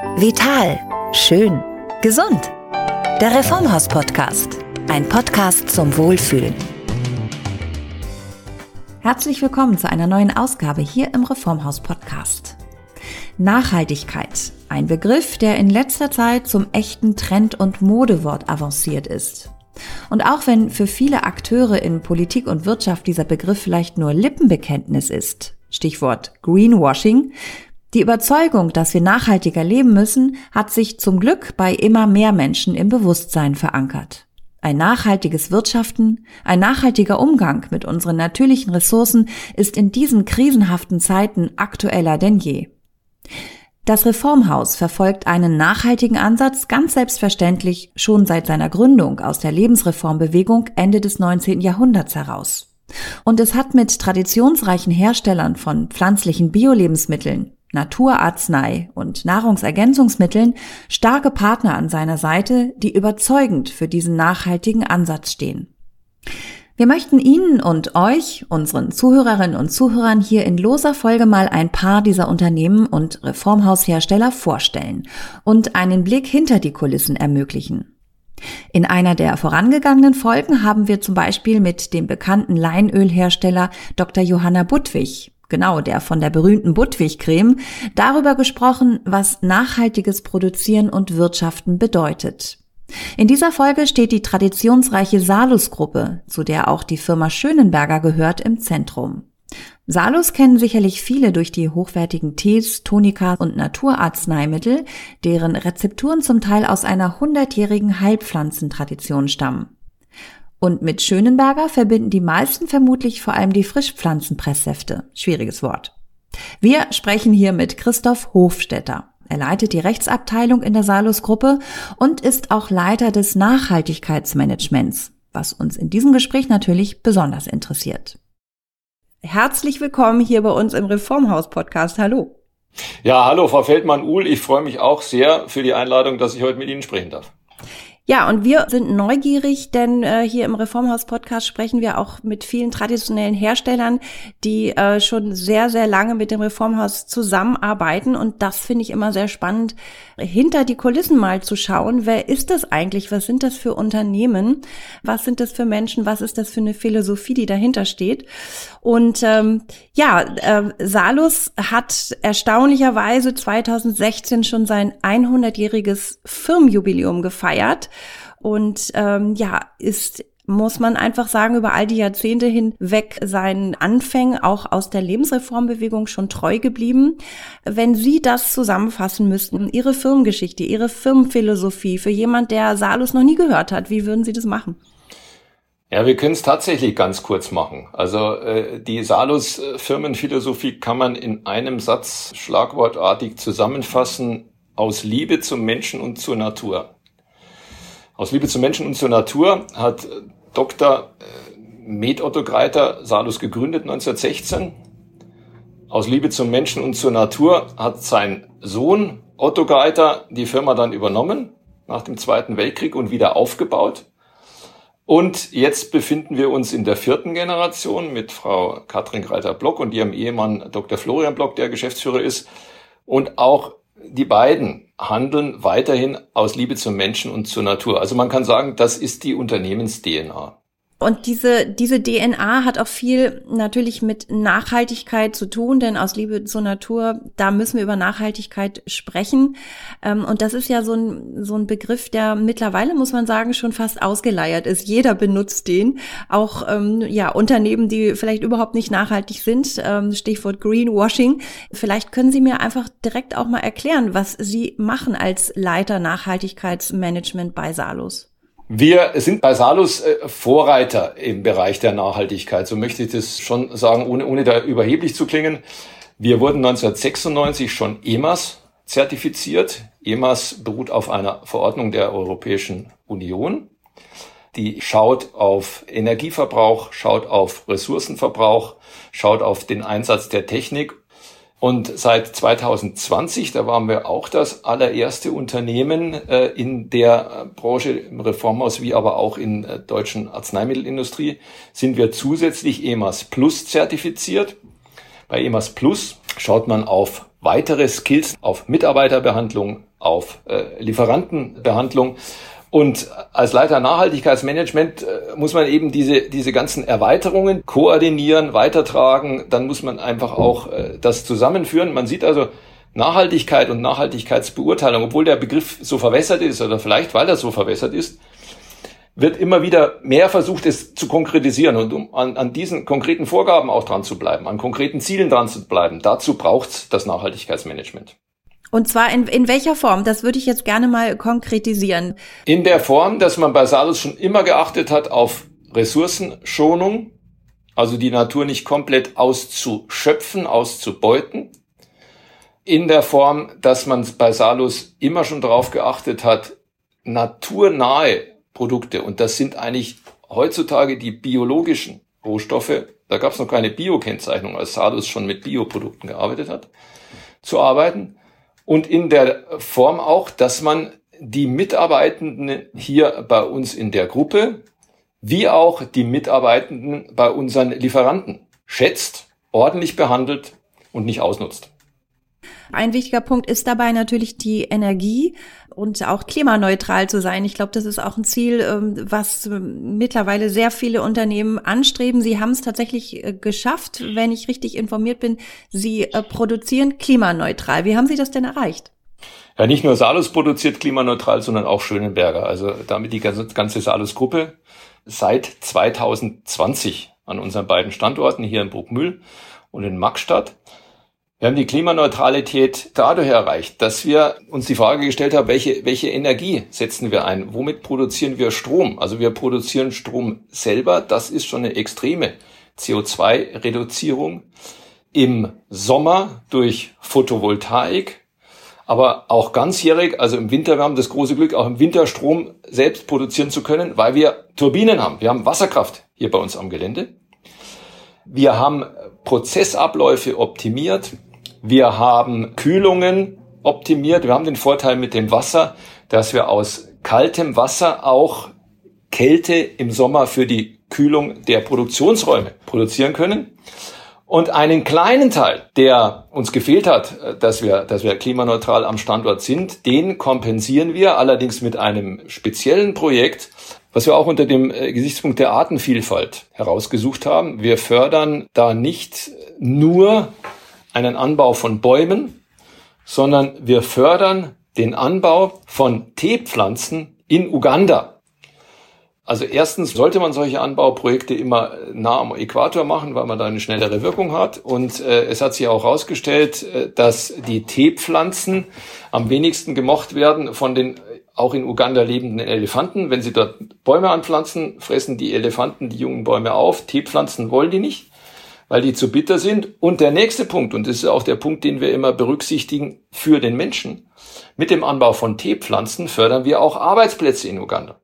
Vital. Schön. Gesund. Der Reformhaus-Podcast. Ein Podcast zum Wohlfühlen. Herzlich willkommen zu einer neuen Ausgabe hier im Reformhaus-Podcast. Nachhaltigkeit. Ein Begriff, der in letzter Zeit zum echten Trend- und Modewort avanciert ist. Und auch wenn für viele Akteure in Politik und Wirtschaft dieser Begriff vielleicht nur Lippenbekenntnis ist, Stichwort Greenwashing, die Überzeugung, dass wir nachhaltiger leben müssen, hat sich zum Glück bei immer mehr Menschen im Bewusstsein verankert. Ein nachhaltiges Wirtschaften, ein nachhaltiger Umgang mit unseren natürlichen Ressourcen ist in diesen krisenhaften Zeiten aktueller denn je. Das Reformhaus verfolgt einen nachhaltigen Ansatz ganz selbstverständlich schon seit seiner Gründung aus der Lebensreformbewegung Ende des 19. Jahrhunderts heraus. Und es hat mit traditionsreichen Herstellern von pflanzlichen Biolebensmitteln, Naturarznei und Nahrungsergänzungsmitteln starke Partner an seiner Seite, die überzeugend für diesen nachhaltigen Ansatz stehen. Wir möchten Ihnen und euch, unseren Zuhörerinnen und Zuhörern, hier in loser Folge mal ein paar dieser Unternehmen und Reformhaushersteller vorstellen und einen Blick hinter die Kulissen ermöglichen. In einer der vorangegangenen Folgen haben wir zum Beispiel mit dem bekannten Leinölhersteller Dr. Johanna Budwig genau der von der berühmten Budwig-Creme, darüber gesprochen, was nachhaltiges Produzieren und Wirtschaften bedeutet. In dieser Folge steht die traditionsreiche Salus-Gruppe, zu der auch die Firma Schönenberger gehört, im Zentrum. Salus kennen sicherlich viele durch die hochwertigen Tees, Tonika und Naturarzneimittel, deren Rezepturen zum Teil aus einer hundertjährigen Heilpflanzentradition stammen. Und mit Schönenberger verbinden die meisten vermutlich vor allem die Frischpflanzenpresssäfte. Schwieriges Wort. Wir sprechen hier mit Christoph Hofstetter. Er leitet die Rechtsabteilung in der Salus-Gruppe und ist auch Leiter des Nachhaltigkeitsmanagements, was uns in diesem Gespräch natürlich besonders interessiert. Herzlich willkommen hier bei uns im Reformhaus-Podcast. Hallo. Ja, hallo, Frau Feldmann-Uhl. Ich freue mich auch sehr für die Einladung, dass ich heute mit Ihnen sprechen darf. Ja, und wir sind neugierig, denn äh, hier im Reformhaus-Podcast sprechen wir auch mit vielen traditionellen Herstellern, die äh, schon sehr, sehr lange mit dem Reformhaus zusammenarbeiten. Und das finde ich immer sehr spannend, hinter die Kulissen mal zu schauen. Wer ist das eigentlich? Was sind das für Unternehmen? Was sind das für Menschen? Was ist das für eine Philosophie, die dahinter steht? Und ähm, ja, äh, Salus hat erstaunlicherweise 2016 schon sein 100-jähriges Firmenjubiläum gefeiert und ähm, ja, ist muss man einfach sagen, über all die Jahrzehnte hinweg seinen Anfängen auch aus der Lebensreformbewegung schon treu geblieben. Wenn Sie das zusammenfassen müssten, Ihre Firmengeschichte, Ihre Firmenphilosophie für jemand, der Salus noch nie gehört hat, wie würden Sie das machen? Ja, wir können es tatsächlich ganz kurz machen. Also äh, die Salus-Firmenphilosophie kann man in einem Satz schlagwortartig zusammenfassen, aus Liebe zum Menschen und zur Natur. Aus Liebe zum Menschen und zur Natur hat Dr. Äh, Med Otto Greiter Salus gegründet 1916. Aus Liebe zum Menschen und zur Natur hat sein Sohn Otto Greiter die Firma dann übernommen nach dem Zweiten Weltkrieg und wieder aufgebaut. Und jetzt befinden wir uns in der vierten Generation mit Frau Katrin Greiter-Block und ihrem Ehemann Dr. Florian Block, der Geschäftsführer ist. Und auch die beiden handeln weiterhin aus Liebe zum Menschen und zur Natur. Also man kann sagen, das ist die Unternehmens-DNA. Und diese, diese DNA hat auch viel natürlich mit Nachhaltigkeit zu tun, denn aus Liebe zur Natur, da müssen wir über Nachhaltigkeit sprechen. Ähm, und das ist ja so ein, so ein Begriff, der mittlerweile, muss man sagen, schon fast ausgeleiert ist. Jeder benutzt den. Auch, ähm, ja, Unternehmen, die vielleicht überhaupt nicht nachhaltig sind. Ähm, Stichwort Greenwashing. Vielleicht können Sie mir einfach direkt auch mal erklären, was Sie machen als Leiter Nachhaltigkeitsmanagement bei Salus. Wir sind bei Salus äh, Vorreiter im Bereich der Nachhaltigkeit. So möchte ich das schon sagen, ohne, ohne da überheblich zu klingen. Wir wurden 1996 schon EMAS zertifiziert. EMAS beruht auf einer Verordnung der Europäischen Union. Die schaut auf Energieverbrauch, schaut auf Ressourcenverbrauch, schaut auf den Einsatz der Technik und seit 2020, da waren wir auch das allererste Unternehmen äh, in der Branche im Reformhaus wie aber auch in der deutschen Arzneimittelindustrie, sind wir zusätzlich EMAS Plus zertifiziert. Bei EMAS Plus schaut man auf weitere Skills, auf Mitarbeiterbehandlung, auf äh, Lieferantenbehandlung. Und als Leiter Nachhaltigkeitsmanagement äh, muss man eben diese, diese ganzen Erweiterungen koordinieren, weitertragen. Dann muss man einfach auch äh, das zusammenführen. Man sieht also Nachhaltigkeit und Nachhaltigkeitsbeurteilung, obwohl der Begriff so verwässert ist oder vielleicht weil er so verwässert ist, wird immer wieder mehr versucht, es zu konkretisieren und um an, an diesen konkreten Vorgaben auch dran zu bleiben, an konkreten Zielen dran zu bleiben. Dazu braucht das Nachhaltigkeitsmanagement. Und zwar in, in welcher Form? Das würde ich jetzt gerne mal konkretisieren. In der Form, dass man bei Salus schon immer geachtet hat auf Ressourcenschonung, also die Natur nicht komplett auszuschöpfen, auszubeuten. In der Form, dass man bei Salus immer schon darauf geachtet hat, naturnahe Produkte, und das sind eigentlich heutzutage die biologischen Rohstoffe, da gab es noch keine Bio-Kennzeichnung, als Salus schon mit Bioprodukten gearbeitet hat, zu arbeiten und in der Form auch, dass man die Mitarbeitenden hier bei uns in der Gruppe wie auch die Mitarbeitenden bei unseren Lieferanten schätzt, ordentlich behandelt und nicht ausnutzt. Ein wichtiger Punkt ist dabei natürlich die Energie und auch klimaneutral zu sein. Ich glaube, das ist auch ein Ziel, ähm, was ähm, mittlerweile sehr viele Unternehmen anstreben. Sie haben es tatsächlich äh, geschafft, wenn ich richtig informiert bin. Sie äh, produzieren klimaneutral. Wie haben Sie das denn erreicht? Ja, nicht nur Salus produziert klimaneutral, sondern auch Schönenberger. Also damit die ganze, ganze Salus-Gruppe seit 2020 an unseren beiden Standorten hier in Bruckmühl und in Maxstadt. Wir haben die Klimaneutralität dadurch erreicht, dass wir uns die Frage gestellt haben, welche, welche Energie setzen wir ein? Womit produzieren wir Strom? Also wir produzieren Strom selber. Das ist schon eine extreme CO2-Reduzierung. Im Sommer durch Photovoltaik, aber auch ganzjährig, also im Winter, wir haben das große Glück, auch im Winter Strom selbst produzieren zu können, weil wir Turbinen haben. Wir haben Wasserkraft hier bei uns am Gelände. Wir haben Prozessabläufe optimiert. Wir haben Kühlungen optimiert. Wir haben den Vorteil mit dem Wasser, dass wir aus kaltem Wasser auch Kälte im Sommer für die Kühlung der Produktionsräume produzieren können. Und einen kleinen Teil, der uns gefehlt hat, dass wir, dass wir klimaneutral am Standort sind, den kompensieren wir allerdings mit einem speziellen Projekt, was wir auch unter dem äh, Gesichtspunkt der Artenvielfalt herausgesucht haben. Wir fördern da nicht nur einen Anbau von Bäumen, sondern wir fördern den Anbau von Teepflanzen in Uganda. Also erstens sollte man solche Anbauprojekte immer nah am Äquator machen, weil man da eine schnellere Wirkung hat. Und äh, es hat sich auch herausgestellt, äh, dass die Teepflanzen am wenigsten gemocht werden von den auch in Uganda lebenden Elefanten. Wenn sie dort Bäume anpflanzen, fressen die Elefanten die jungen Bäume auf. Teepflanzen wollen die nicht weil die zu bitter sind. Und der nächste Punkt, und das ist auch der Punkt, den wir immer berücksichtigen für den Menschen, mit dem Anbau von Teepflanzen fördern wir auch Arbeitsplätze in Uganda.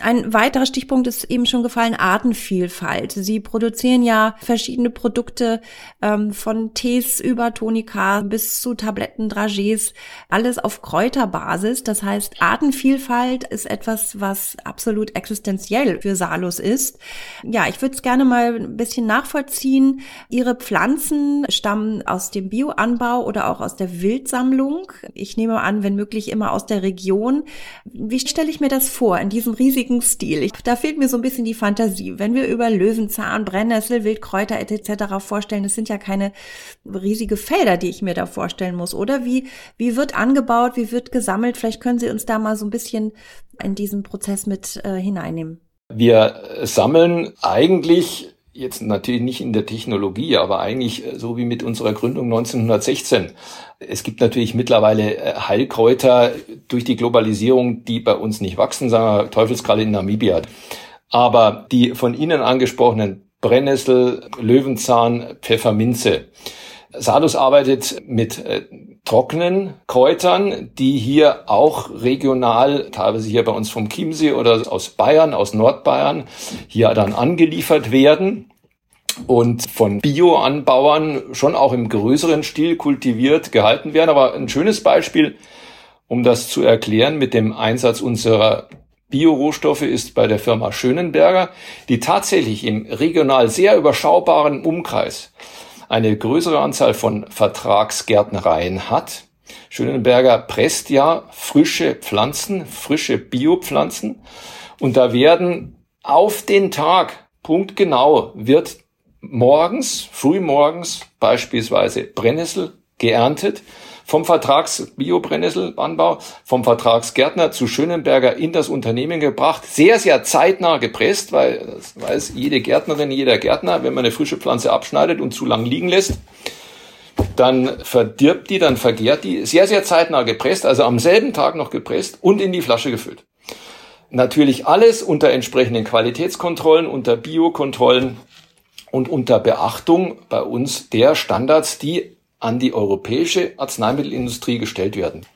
Ein weiterer Stichpunkt ist eben schon gefallen, Artenvielfalt. Sie produzieren ja verschiedene Produkte ähm, von Tees über Tonika bis zu Tabletten, Dragees, alles auf Kräuterbasis. Das heißt, Artenvielfalt ist etwas, was absolut existenziell für Salus ist. Ja, ich würde es gerne mal ein bisschen nachvollziehen. Ihre Pflanzen stammen aus dem Bioanbau oder auch aus der Wildsammlung. Ich nehme an, wenn möglich immer aus der Region. Wie stelle ich mir das vor in diesem riesigen riesigen Stil. Da fehlt mir so ein bisschen die Fantasie. Wenn wir über Löwenzahn, Brennnessel, Wildkräuter etc. vorstellen, das sind ja keine riesige Felder, die ich mir da vorstellen muss, oder? Wie, wie wird angebaut, wie wird gesammelt? Vielleicht können Sie uns da mal so ein bisschen in diesen Prozess mit äh, hineinnehmen. Wir sammeln eigentlich jetzt natürlich nicht in der Technologie, aber eigentlich äh, so wie mit unserer Gründung 1916. Es gibt natürlich mittlerweile äh, Heilkräuter durch die Globalisierung, die bei uns nicht wachsen, sagen wir Teufelskralle in Namibia. Aber die von Ihnen angesprochenen Brennnessel, Löwenzahn, Pfefferminze. Salus arbeitet mit äh, trockenen Kräutern, die hier auch regional, teilweise hier bei uns vom Chiemsee oder aus Bayern, aus Nordbayern, hier dann angeliefert werden und von Bioanbauern schon auch im größeren Stil kultiviert gehalten werden. Aber ein schönes Beispiel, um das zu erklären, mit dem Einsatz unserer Biorohstoffe ist bei der Firma Schönenberger, die tatsächlich im regional sehr überschaubaren Umkreis eine größere Anzahl von Vertragsgärtnereien hat. Schönenberger presst ja frische Pflanzen, frische Biopflanzen. Und da werden auf den Tag, punktgenau, wird morgens, frühmorgens beispielsweise Brennnessel geerntet. Vom Vertrags-Bio-Brennnesselanbau, vom Vertragsgärtner zu Schönenberger in das Unternehmen gebracht, sehr, sehr zeitnah gepresst, weil das weiß jede Gärtnerin, jeder Gärtner, wenn man eine frische Pflanze abschneidet und zu lang liegen lässt, dann verdirbt die, dann vergärt die, sehr, sehr zeitnah gepresst, also am selben Tag noch gepresst und in die Flasche gefüllt. Natürlich alles unter entsprechenden Qualitätskontrollen, unter Biokontrollen und unter Beachtung bei uns der Standards, die an die europäische Arzneimittelindustrie gestellt werden.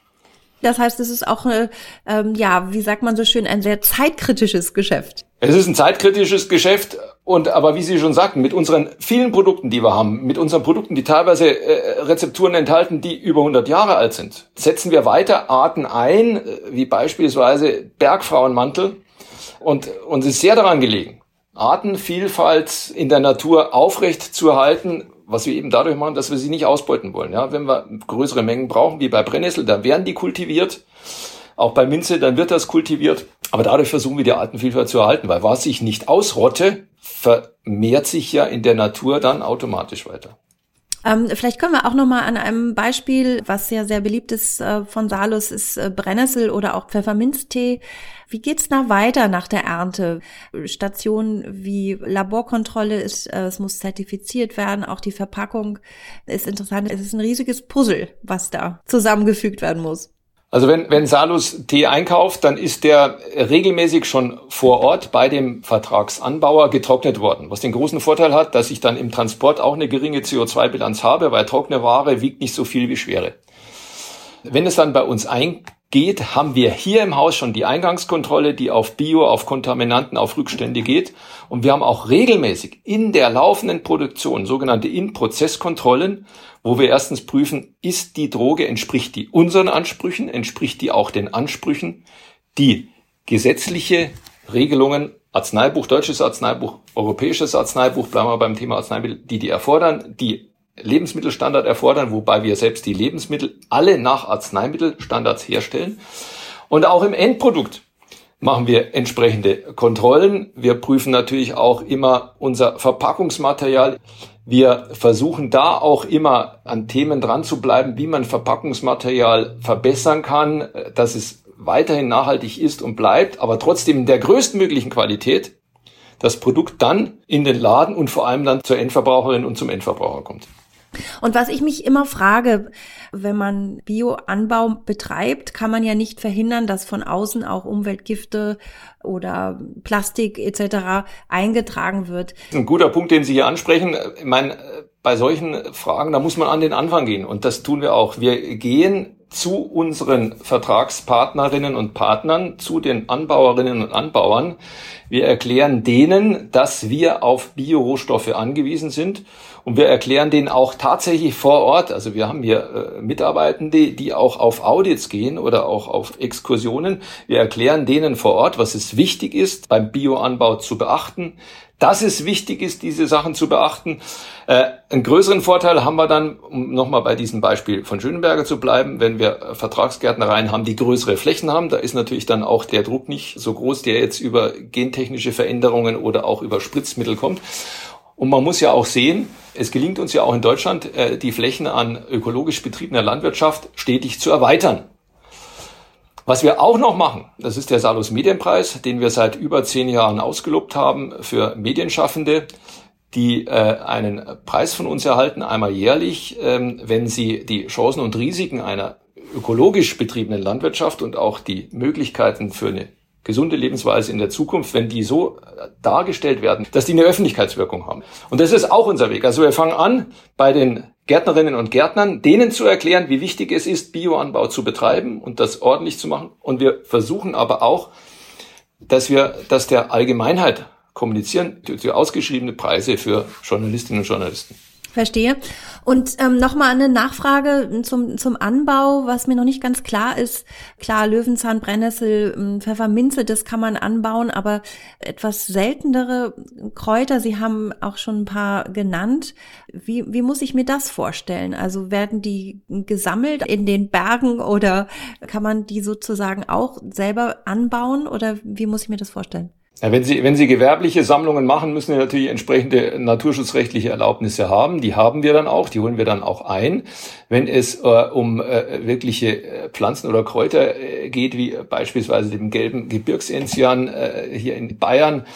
Das heißt, es ist auch, äh, ähm, ja, wie sagt man so schön, ein sehr zeitkritisches Geschäft. Es ist ein zeitkritisches Geschäft und aber wie Sie schon sagten, mit unseren vielen Produkten, die wir haben, mit unseren Produkten, die teilweise äh, Rezepturen enthalten, die über 100 Jahre alt sind, setzen wir weiter Arten ein, äh, wie beispielsweise Bergfrauenmantel und uns ist sehr daran gelegen, Artenvielfalt in der Natur aufrecht zu erhalten, was wir eben dadurch machen, dass wir sie nicht ausbeuten wollen. Ja, wenn wir größere Mengen brauchen, wie bei Brennnessel, dann werden die kultiviert. Auch bei Minze, dann wird das kultiviert. Aber dadurch versuchen wir die Artenvielfalt zu erhalten, weil was ich nicht ausrotte, vermehrt sich ja in der Natur dann automatisch weiter. Ähm, vielleicht können wir auch noch mal an einem Beispiel, was ja sehr beliebt ist äh, von Salus, ist äh, Brennnessel oder auch Pfefferminztee. Wie geht's da weiter nach der Ernte? Stationen wie Laborkontrolle ist, äh, es muss zertifiziert werden, auch die Verpackung ist interessant. Es ist ein riesiges Puzzle, was da zusammengefügt werden muss. Also wenn, wenn Salus Tee einkauft, dann ist der regelmäßig schon vor Ort bei dem Vertragsanbauer getrocknet worden. Was den großen Vorteil hat, dass ich dann im Transport auch eine geringe CO2-Bilanz habe, weil trockene Ware wiegt nicht so viel wie schwere. Wenn es dann bei uns eingeht, haben wir hier im Haus schon die Eingangskontrolle, die auf Bio, auf Kontaminanten, auf Rückstände geht. Und wir haben auch regelmäßig in der laufenden Produktion sogenannte In-Prozess-Kontrollen, wo wir erstens prüfen, ist die Droge, entspricht die unseren Ansprüchen, entspricht die auch den Ansprüchen, die gesetzliche Regelungen, Arzneibuch, deutsches Arzneibuch, europäisches Arzneibuch, bleiben wir beim Thema Arzneimittel, die die erfordern, die Lebensmittelstandard erfordern, wobei wir selbst die Lebensmittel alle nach Arzneimittelstandards herstellen. Und auch im Endprodukt machen wir entsprechende Kontrollen. Wir prüfen natürlich auch immer unser Verpackungsmaterial. Wir versuchen da auch immer an Themen dran zu bleiben, wie man Verpackungsmaterial verbessern kann, dass es weiterhin nachhaltig ist und bleibt, aber trotzdem in der größtmöglichen Qualität das Produkt dann in den Laden und vor allem dann zur Endverbraucherin und zum Endverbraucher kommt. Und was ich mich immer frage, wenn man Bioanbau betreibt, kann man ja nicht verhindern, dass von außen auch Umweltgifte oder Plastik etc. eingetragen wird. Ein guter Punkt, den Sie hier ansprechen. Ich meine, bei solchen Fragen, da muss man an den Anfang gehen. Und das tun wir auch. Wir gehen zu unseren Vertragspartnerinnen und Partnern, zu den Anbauerinnen und Anbauern. Wir erklären denen, dass wir auf Biorohstoffe angewiesen sind und wir erklären denen auch tatsächlich vor Ort, also wir haben hier äh, Mitarbeitende, die auch auf Audits gehen oder auch auf Exkursionen. Wir erklären denen vor Ort, was es wichtig ist, beim Bioanbau zu beachten, dass es wichtig ist, diese Sachen zu beachten. Äh, einen größeren Vorteil haben wir dann, um nochmal bei diesem Beispiel von Schönenberger zu bleiben, wenn wir Vertragsgärtnereien haben, die größere Flächen haben, da ist natürlich dann auch der Druck nicht so groß, der jetzt über gentechnische Veränderungen oder auch über Spritzmittel kommt. Und man muss ja auch sehen, es gelingt uns ja auch in Deutschland, äh, die Flächen an ökologisch betriebener Landwirtschaft stetig zu erweitern. Was wir auch noch machen, das ist der Salus Medienpreis, den wir seit über zehn Jahren ausgelobt haben für Medienschaffende, die äh, einen Preis von uns erhalten, einmal jährlich, ähm, wenn sie die Chancen und Risiken einer ökologisch betriebenen Landwirtschaft und auch die Möglichkeiten für eine gesunde Lebensweise in der Zukunft, wenn die so äh, dargestellt werden, dass die eine Öffentlichkeitswirkung haben. Und das ist auch unser Weg. Also wir fangen an bei den Gärtnerinnen und Gärtnern, denen zu erklären, wie wichtig es ist, Bioanbau zu betreiben und das ordentlich zu machen. Und wir versuchen aber auch, dass wir dass der Allgemeinheit kommunizieren, die ausgeschriebene Preise für Journalistinnen und Journalisten. Verstehe. Und ähm, nochmal eine Nachfrage zum, zum Anbau, was mir noch nicht ganz klar ist. Klar, Löwenzahn, Brennnessel, ähm, Pfefferminze, das kann man anbauen, aber etwas seltenere Kräuter, Sie haben auch schon ein paar genannt. Wie, wie muss ich mir das vorstellen? Also werden die gesammelt in den Bergen oder kann man die sozusagen auch selber anbauen oder wie muss ich mir das vorstellen? Ja, wenn Sie, wenn Sie gewerbliche Sammlungen machen, müssen Sie natürlich entsprechende naturschutzrechtliche Erlaubnisse haben. Die haben wir dann auch, die holen wir dann auch ein. Wenn es äh, um äh, wirkliche äh, Pflanzen oder Kräuter äh, geht, wie beispielsweise dem gelben Gebirgsenzian äh, hier in Bayern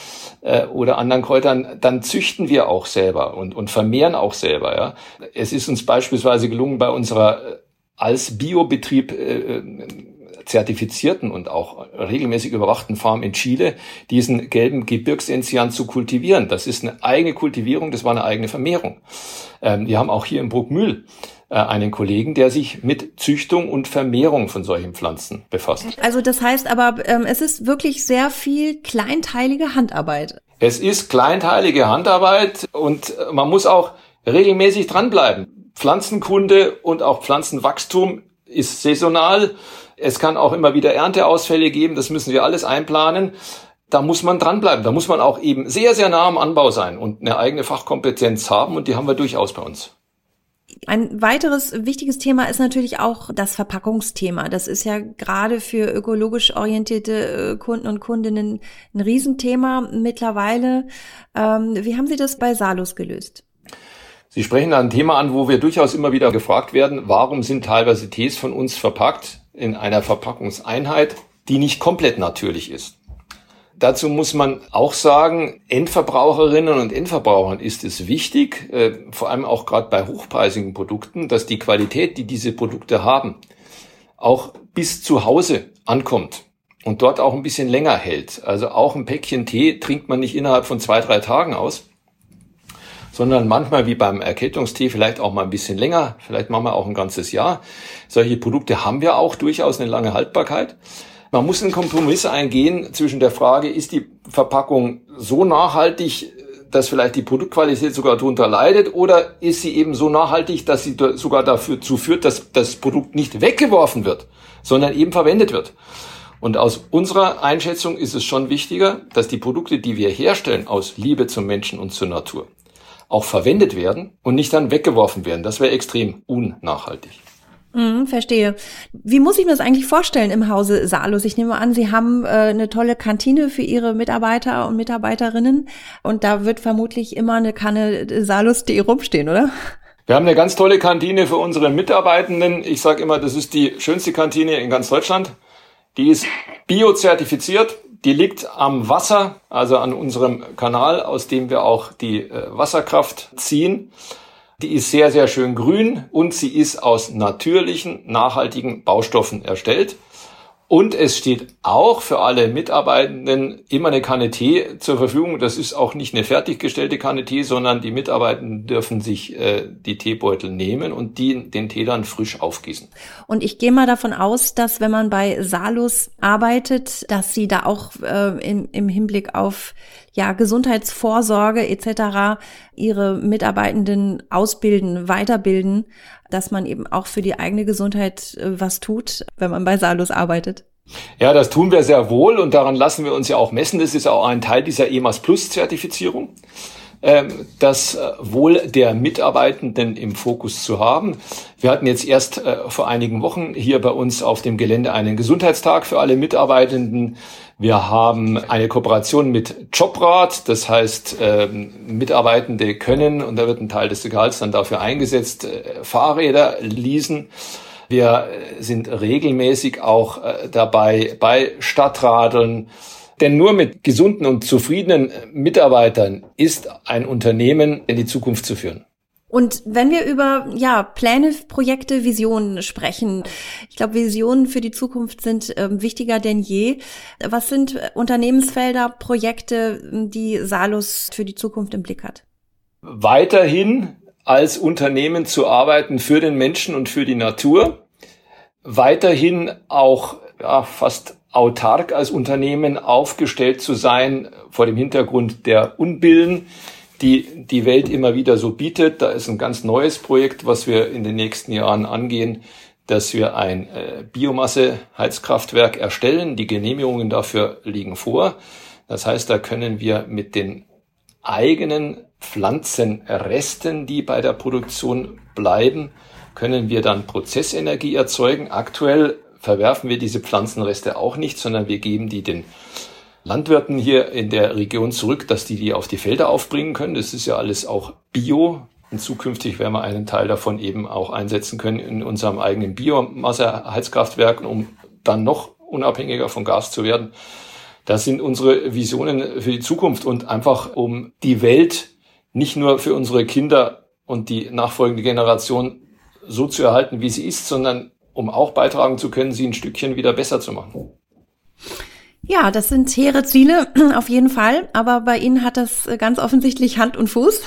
äh, oder anderen Kräutern, dann züchten wir auch selber und, und vermehren auch selber. Ja. Es ist uns beispielsweise gelungen, bei unserer als Biobetrieb zertifizierten und auch regelmäßig überwachten Farm in Chile diesen gelben Gebirgsenzian zu kultivieren. Das ist eine eigene Kultivierung, das war eine eigene Vermehrung. Ähm, wir haben auch hier in Bruckmühl äh, einen Kollegen, der sich mit Züchtung und Vermehrung von solchen Pflanzen befasst. Also das heißt aber, ähm, es ist wirklich sehr viel kleinteilige Handarbeit. Es ist kleinteilige Handarbeit und man muss auch regelmäßig dranbleiben. Pflanzenkunde und auch Pflanzenwachstum ist saisonal. Es kann auch immer wieder Ernteausfälle geben, das müssen wir alles einplanen. Da muss man dranbleiben. Da muss man auch eben sehr, sehr nah am Anbau sein und eine eigene Fachkompetenz haben und die haben wir durchaus bei uns. Ein weiteres wichtiges Thema ist natürlich auch das Verpackungsthema. Das ist ja gerade für ökologisch orientierte äh, Kunden und Kundinnen ein Riesenthema mittlerweile. Ähm, wie haben Sie das bei Salus gelöst? Sie sprechen ein Thema an, wo wir durchaus immer wieder gefragt werden, warum sind teilweise Tees von uns verpackt in einer Verpackungseinheit, die nicht komplett natürlich ist. Dazu muss man auch sagen, Endverbraucherinnen und Endverbrauchern ist es wichtig, äh, vor allem auch gerade bei hochpreisigen Produkten, dass die Qualität, die diese Produkte haben, auch bis zu Hause ankommt und dort auch ein bisschen länger hält. Also auch ein Päckchen Tee trinkt man nicht innerhalb von zwei, drei Tagen aus, sondern manchmal wie beim Erkältungstee vielleicht auch mal ein bisschen länger, vielleicht machen wir auch ein ganzes Jahr. Solche Produkte haben wir auch durchaus eine lange Haltbarkeit. Man muss einen Kompromiss eingehen zwischen der Frage, ist die Verpackung so nachhaltig, dass vielleicht die Produktqualität sogar darunter leidet, oder ist sie eben so nachhaltig, dass sie sogar dazu führt, dass das Produkt nicht weggeworfen wird, sondern eben verwendet wird. Und aus unserer Einschätzung ist es schon wichtiger, dass die Produkte, die wir herstellen, aus Liebe zum Menschen und zur Natur, auch verwendet werden und nicht dann weggeworfen werden. Das wäre extrem unnachhaltig. Mhm, verstehe. Wie muss ich mir das eigentlich vorstellen im Hause Salus? Ich nehme an, Sie haben äh, eine tolle Kantine für Ihre Mitarbeiter und Mitarbeiterinnen und da wird vermutlich immer eine Kanne Salus.de rumstehen, oder? Wir haben eine ganz tolle Kantine für unsere Mitarbeitenden. Ich sage immer, das ist die schönste Kantine in ganz Deutschland. Die ist biozertifiziert. Die liegt am Wasser, also an unserem Kanal, aus dem wir auch die äh, Wasserkraft ziehen. Die ist sehr, sehr schön grün und sie ist aus natürlichen, nachhaltigen Baustoffen erstellt. Und es steht auch für alle Mitarbeitenden immer eine Kanne Tee zur Verfügung. Das ist auch nicht eine fertiggestellte Kanne Tee, sondern die Mitarbeitenden dürfen sich äh, die Teebeutel nehmen und die, den Tee dann frisch aufgießen. Und ich gehe mal davon aus, dass wenn man bei Salus arbeitet, dass sie da auch äh, im, im Hinblick auf ja, Gesundheitsvorsorge etc. ihre Mitarbeitenden ausbilden, weiterbilden, dass man eben auch für die eigene Gesundheit äh, was tut, wenn man bei Salus arbeitet. Ja, das tun wir sehr wohl und daran lassen wir uns ja auch messen. Das ist auch ein Teil dieser EMAS Plus Zertifizierung ähm, das äh, Wohl der Mitarbeitenden im Fokus zu haben. Wir hatten jetzt erst äh, vor einigen Wochen hier bei uns auf dem Gelände einen Gesundheitstag für alle Mitarbeitenden. Wir haben eine Kooperation mit Jobrat, das heißt, äh, Mitarbeitende können, und da wird ein Teil des Gehalts dann dafür eingesetzt, äh, Fahrräder leasen. Wir äh, sind regelmäßig auch äh, dabei bei Stadtradeln, denn nur mit gesunden und zufriedenen Mitarbeitern ist ein Unternehmen in die Zukunft zu führen. Und wenn wir über ja Pläne, Projekte, Visionen sprechen, ich glaube, Visionen für die Zukunft sind äh, wichtiger denn je. Was sind Unternehmensfelder, Projekte, die Salus für die Zukunft im Blick hat? Weiterhin als Unternehmen zu arbeiten für den Menschen und für die Natur. Weiterhin auch ja, fast autark als Unternehmen aufgestellt zu sein vor dem Hintergrund der Unbillen, die die Welt immer wieder so bietet. Da ist ein ganz neues Projekt, was wir in den nächsten Jahren angehen, dass wir ein äh, Biomasse-Heizkraftwerk erstellen. Die Genehmigungen dafür liegen vor. Das heißt, da können wir mit den eigenen Pflanzenresten, die bei der Produktion bleiben, können wir dann Prozessenergie erzeugen. Aktuell verwerfen wir diese Pflanzenreste auch nicht, sondern wir geben die den Landwirten hier in der Region zurück, dass die die auf die Felder aufbringen können. Das ist ja alles auch Bio. Und zukünftig werden wir einen Teil davon eben auch einsetzen können in unserem eigenen Biomasse-Heizkraftwerk, um dann noch unabhängiger von Gas zu werden. Das sind unsere Visionen für die Zukunft und einfach um die Welt nicht nur für unsere Kinder und die nachfolgende Generation so zu erhalten, wie sie ist, sondern um auch beitragen zu können, sie ein Stückchen wieder besser zu machen. Ja, das sind hehre Ziele auf jeden Fall, aber bei Ihnen hat das ganz offensichtlich Hand und Fuß.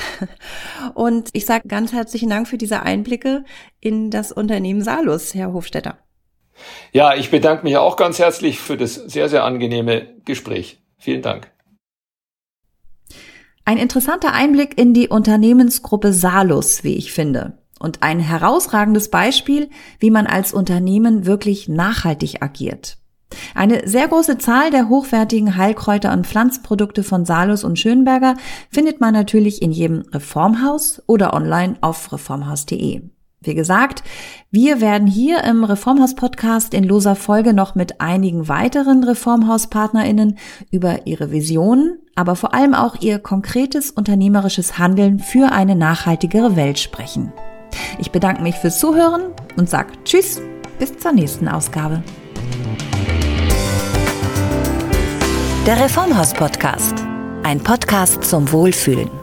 Und ich sage ganz herzlichen Dank für diese Einblicke in das Unternehmen Salus, Herr Hofstetter. Ja, ich bedanke mich auch ganz herzlich für das sehr, sehr angenehme Gespräch. Vielen Dank. Ein interessanter Einblick in die Unternehmensgruppe Salus, wie ich finde. Und ein herausragendes Beispiel, wie man als Unternehmen wirklich nachhaltig agiert. Eine sehr große Zahl der hochwertigen Heilkräuter und Pflanzprodukte von Salus und Schönberger findet man natürlich in jedem Reformhaus oder online auf reformhaus.de. Wie gesagt, wir werden hier im Reformhaus-Podcast in loser Folge noch mit einigen weiteren Reformhaus-PartnerInnen über ihre Visionen, aber vor allem auch ihr konkretes unternehmerisches Handeln für eine nachhaltigere Welt sprechen. Ich bedanke mich fürs Zuhören und sage Tschüss, bis zur nächsten Ausgabe. Der Reformhaus-Podcast. Ein Podcast zum Wohlfühlen.